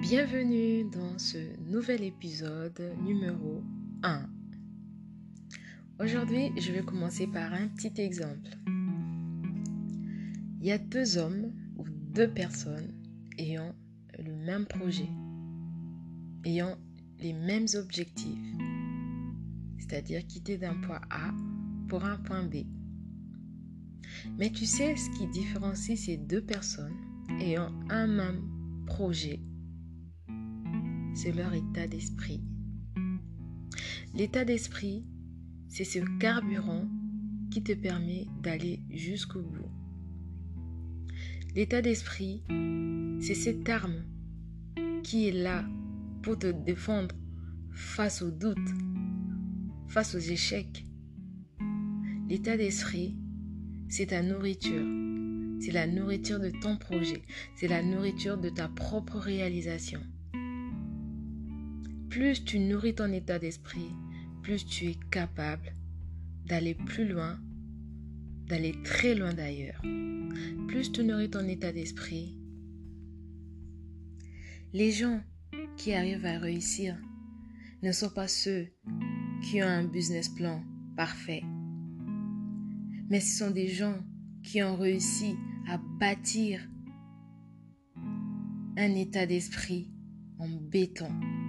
Bienvenue dans ce nouvel épisode numéro 1. Aujourd'hui, je vais commencer par un petit exemple. Il y a deux hommes ou deux personnes ayant le même projet, ayant les mêmes objectifs, c'est-à-dire quitter d'un point A pour un point B. Mais tu sais ce qui différencie ces deux personnes ayant un même projet? C'est leur état d'esprit. L'état d'esprit, c'est ce carburant qui te permet d'aller jusqu'au bout. L'état d'esprit, c'est cette arme qui est là pour te défendre face aux doutes, face aux échecs. L'état d'esprit, c'est ta nourriture. C'est la nourriture de ton projet. C'est la nourriture de ta propre réalisation. Plus tu nourris ton état d'esprit, plus tu es capable d'aller plus loin, d'aller très loin d'ailleurs. Plus tu nourris ton état d'esprit, les gens qui arrivent à réussir ne sont pas ceux qui ont un business plan parfait, mais ce sont des gens qui ont réussi à bâtir un état d'esprit en béton.